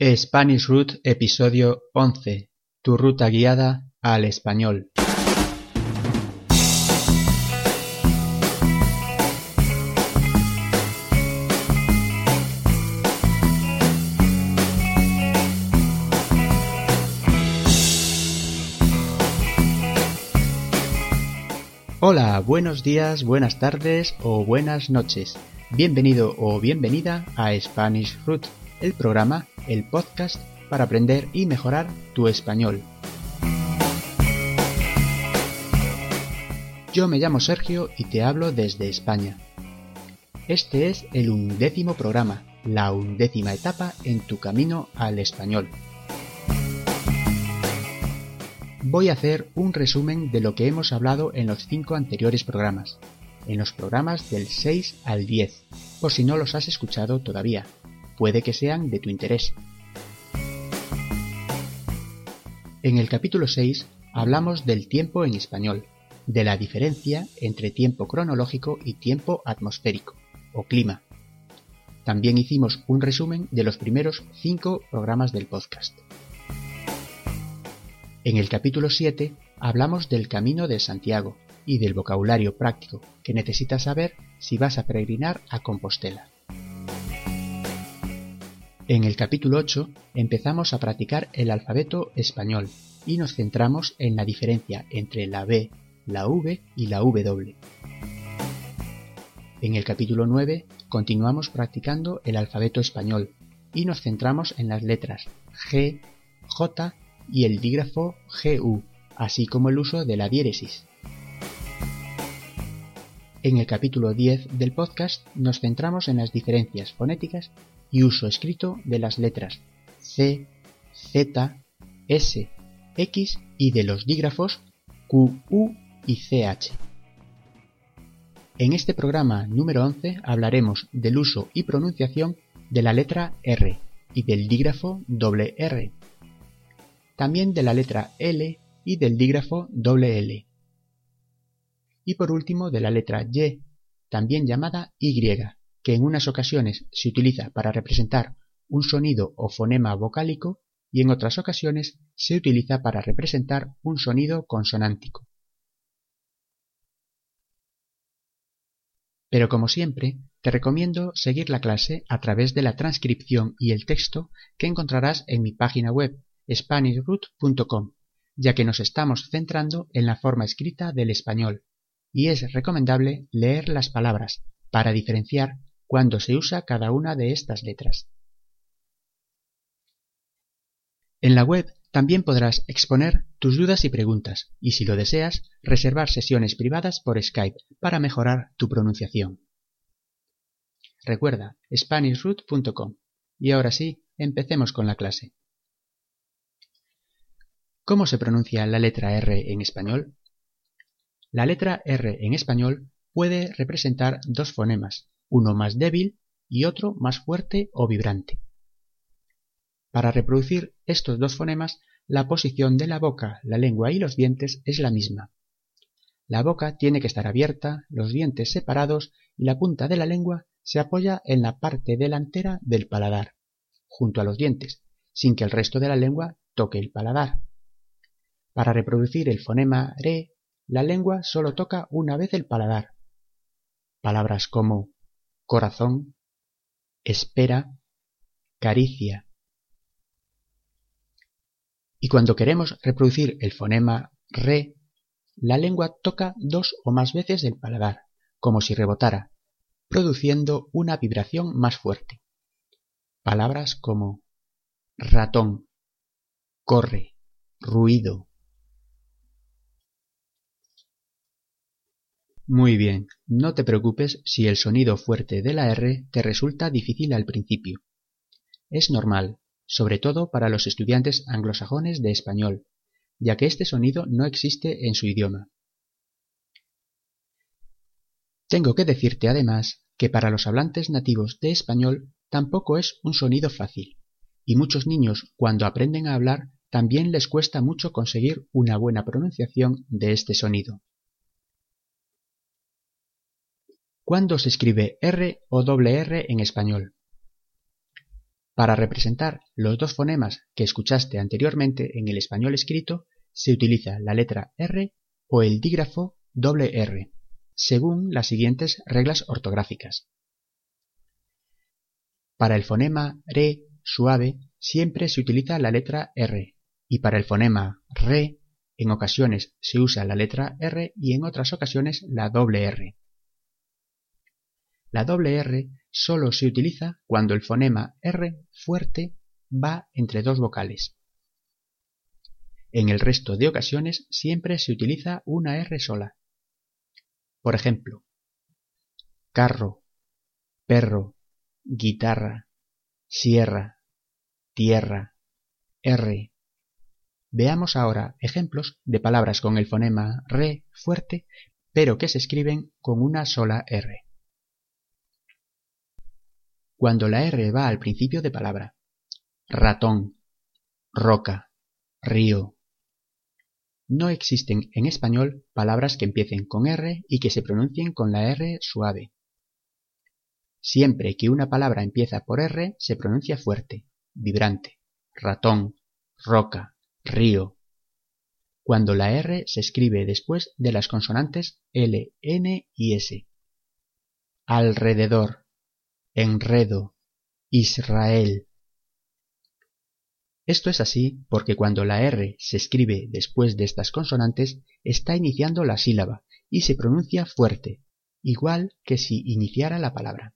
Spanish Root Episodio 11 Tu ruta guiada al español. Hola, buenos días, buenas tardes o buenas noches. Bienvenido o bienvenida a Spanish Root, el programa, el podcast para aprender y mejorar tu español. Yo me llamo Sergio y te hablo desde España. Este es el undécimo programa, la undécima etapa en tu camino al español voy a hacer un resumen de lo que hemos hablado en los cinco anteriores programas, en los programas del 6 al 10, por si no los has escuchado todavía. Puede que sean de tu interés. En el capítulo 6 hablamos del tiempo en español, de la diferencia entre tiempo cronológico y tiempo atmosférico, o clima. También hicimos un resumen de los primeros cinco programas del podcast. En el capítulo 7 hablamos del Camino de Santiago y del vocabulario práctico que necesitas saber si vas a peregrinar a Compostela. En el capítulo 8 empezamos a practicar el alfabeto español y nos centramos en la diferencia entre la B, la V y la W. En el capítulo 9 continuamos practicando el alfabeto español y nos centramos en las letras G, J y el dígrafo GU, así como el uso de la diéresis. En el capítulo 10 del podcast nos centramos en las diferencias fonéticas y uso escrito de las letras C, Z, S, X y de los dígrafos Q, U y CH. En este programa número 11 hablaremos del uso y pronunciación de la letra R y del dígrafo doble R también de la letra L y del dígrafo doble L. Y por último de la letra Y, también llamada Y, que en unas ocasiones se utiliza para representar un sonido o fonema vocálico y en otras ocasiones se utiliza para representar un sonido consonántico. Pero como siempre, te recomiendo seguir la clase a través de la transcripción y el texto que encontrarás en mi página web SpanishRoot.com, ya que nos estamos centrando en la forma escrita del español, y es recomendable leer las palabras para diferenciar cuándo se usa cada una de estas letras. En la web también podrás exponer tus dudas y preguntas, y si lo deseas, reservar sesiones privadas por Skype para mejorar tu pronunciación. Recuerda, SpanishRoot.com. Y ahora sí, empecemos con la clase. ¿Cómo se pronuncia la letra R en español? La letra R en español puede representar dos fonemas, uno más débil y otro más fuerte o vibrante. Para reproducir estos dos fonemas, la posición de la boca, la lengua y los dientes es la misma. La boca tiene que estar abierta, los dientes separados y la punta de la lengua se apoya en la parte delantera del paladar, junto a los dientes, sin que el resto de la lengua toque el paladar. Para reproducir el fonema re, la lengua solo toca una vez el paladar. Palabras como corazón, espera, caricia. Y cuando queremos reproducir el fonema re, la lengua toca dos o más veces el paladar, como si rebotara, produciendo una vibración más fuerte. Palabras como ratón, corre, ruido, Muy bien, no te preocupes si el sonido fuerte de la R te resulta difícil al principio. Es normal, sobre todo para los estudiantes anglosajones de español, ya que este sonido no existe en su idioma. Tengo que decirte además que para los hablantes nativos de español tampoco es un sonido fácil, y muchos niños cuando aprenden a hablar también les cuesta mucho conseguir una buena pronunciación de este sonido. ¿Cuándo se escribe R o doble R en español? Para representar los dos fonemas que escuchaste anteriormente en el español escrito, se utiliza la letra R o el dígrafo doble R, según las siguientes reglas ortográficas. Para el fonema re suave siempre se utiliza la letra R y para el fonema re en ocasiones se usa la letra R y en otras ocasiones la doble R. La doble R solo se utiliza cuando el fonema R fuerte va entre dos vocales. En el resto de ocasiones siempre se utiliza una R sola. Por ejemplo, carro, perro, guitarra, sierra, tierra, R. Veamos ahora ejemplos de palabras con el fonema re fuerte, pero que se escriben con una sola R. Cuando la R va al principio de palabra, ratón, roca, río. No existen en español palabras que empiecen con R y que se pronuncien con la R suave. Siempre que una palabra empieza por R, se pronuncia fuerte, vibrante. Ratón, roca, río. Cuando la R se escribe después de las consonantes L, N y S. Alrededor, enredo, Israel. Esto es así porque cuando la R se escribe después de estas consonantes está iniciando la sílaba y se pronuncia fuerte, igual que si iniciara la palabra.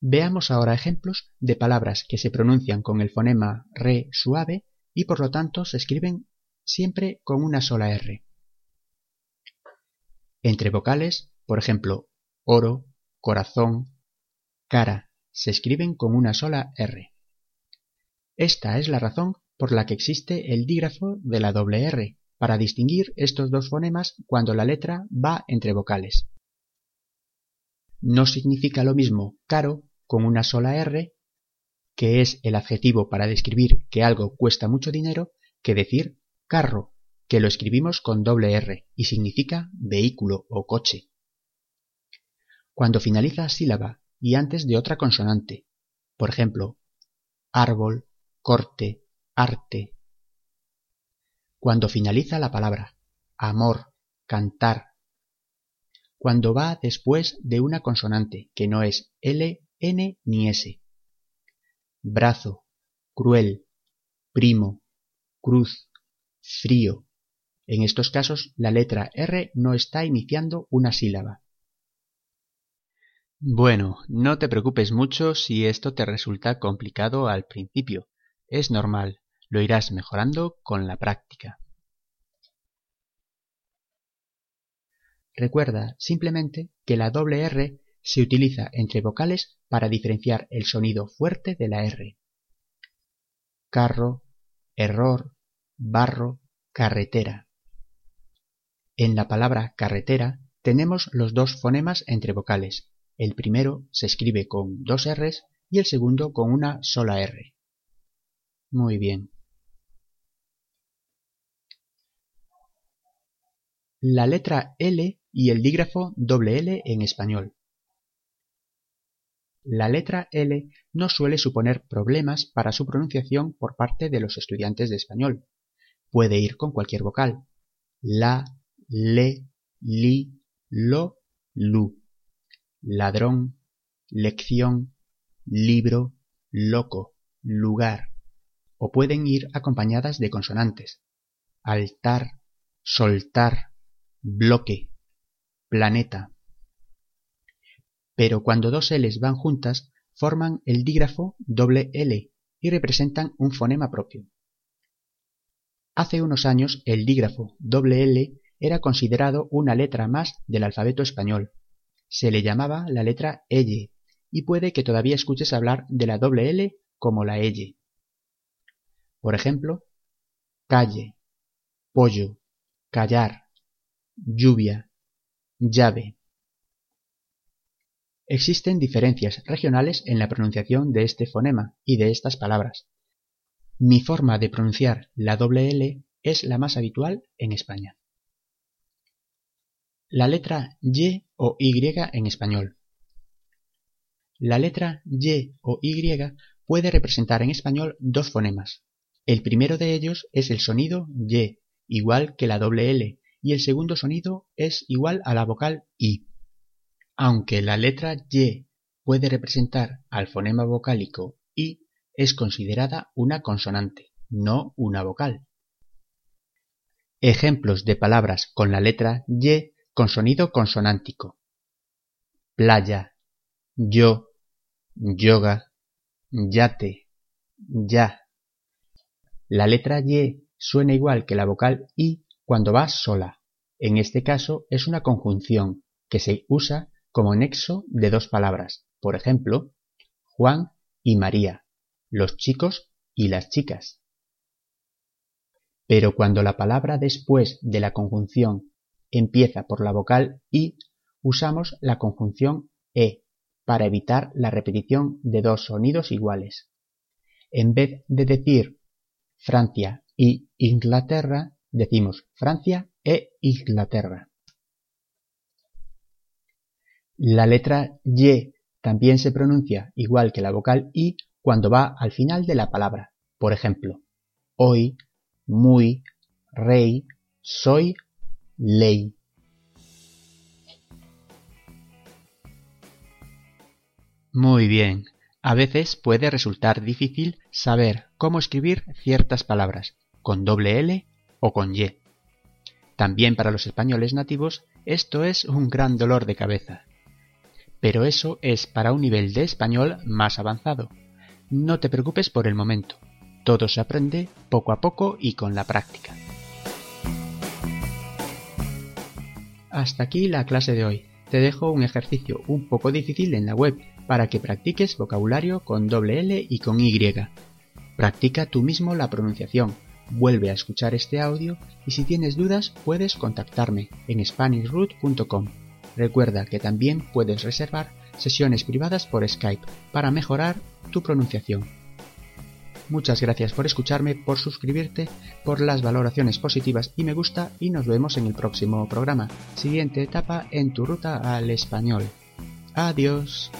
Veamos ahora ejemplos de palabras que se pronuncian con el fonema re suave y por lo tanto se escriben siempre con una sola R. Entre vocales, por ejemplo, oro, corazón, cara, se escriben con una sola R. Esta es la razón por la que existe el dígrafo de la doble R, para distinguir estos dos fonemas cuando la letra va entre vocales. No significa lo mismo caro con una sola R, que es el adjetivo para describir que algo cuesta mucho dinero, que decir carro, que lo escribimos con doble R y significa vehículo o coche. Cuando finaliza sílaba y antes de otra consonante, por ejemplo, árbol, corte, arte. Cuando finaliza la palabra, amor, cantar. Cuando va después de una consonante que no es L N ni S. Brazo, cruel, primo, cruz, frío. En estos casos la letra R no está iniciando una sílaba. Bueno, no te preocupes mucho si esto te resulta complicado al principio. Es normal, lo irás mejorando con la práctica. Recuerda simplemente que la doble R se utiliza entre vocales para diferenciar el sonido fuerte de la R. Carro, error, barro, carretera. En la palabra carretera tenemos los dos fonemas entre vocales. El primero se escribe con dos R's y el segundo con una sola R. Muy bien. La letra L y el dígrafo doble L en español. La letra L no suele suponer problemas para su pronunciación por parte de los estudiantes de español. Puede ir con cualquier vocal. La, le, li, lo, lu. Ladrón, lección, libro, loco, lugar. O pueden ir acompañadas de consonantes. Altar, soltar, bloque, planeta pero cuando dos Ls van juntas forman el dígrafo doble L y representan un fonema propio. Hace unos años el dígrafo doble L era considerado una letra más del alfabeto español. Se le llamaba la letra L y puede que todavía escuches hablar de la doble L como la L. Por ejemplo, calle, pollo, callar, lluvia, llave. Existen diferencias regionales en la pronunciación de este fonema y de estas palabras. Mi forma de pronunciar la doble L es la más habitual en España. La letra Y o Y en español. La letra Y o Y puede representar en español dos fonemas. El primero de ellos es el sonido Y, igual que la doble L, y el segundo sonido es igual a la vocal I. Aunque la letra Y puede representar al fonema vocálico I, es considerada una consonante, no una vocal. Ejemplos de palabras con la letra Y con sonido consonántico. Playa, yo, yoga, yate, ya. La letra Y suena igual que la vocal I cuando va sola. En este caso es una conjunción que se usa como nexo de dos palabras. Por ejemplo, Juan y María, los chicos y las chicas. Pero cuando la palabra después de la conjunción empieza por la vocal I, usamos la conjunción E para evitar la repetición de dos sonidos iguales. En vez de decir Francia y Inglaterra, decimos Francia e Inglaterra. La letra Y también se pronuncia igual que la vocal I cuando va al final de la palabra. Por ejemplo, hoy, muy, rey, soy, ley. Muy bien. A veces puede resultar difícil saber cómo escribir ciertas palabras, con doble L o con Y. También para los españoles nativos esto es un gran dolor de cabeza. Pero eso es para un nivel de español más avanzado. No te preocupes por el momento. Todo se aprende poco a poco y con la práctica. Hasta aquí la clase de hoy. Te dejo un ejercicio un poco difícil en la web para que practiques vocabulario con doble L y con Y. Practica tú mismo la pronunciación, vuelve a escuchar este audio y si tienes dudas puedes contactarme en SpanishRoot.com. Recuerda que también puedes reservar sesiones privadas por Skype para mejorar tu pronunciación. Muchas gracias por escucharme, por suscribirte, por las valoraciones positivas y me gusta y nos vemos en el próximo programa. Siguiente etapa en tu ruta al español. Adiós.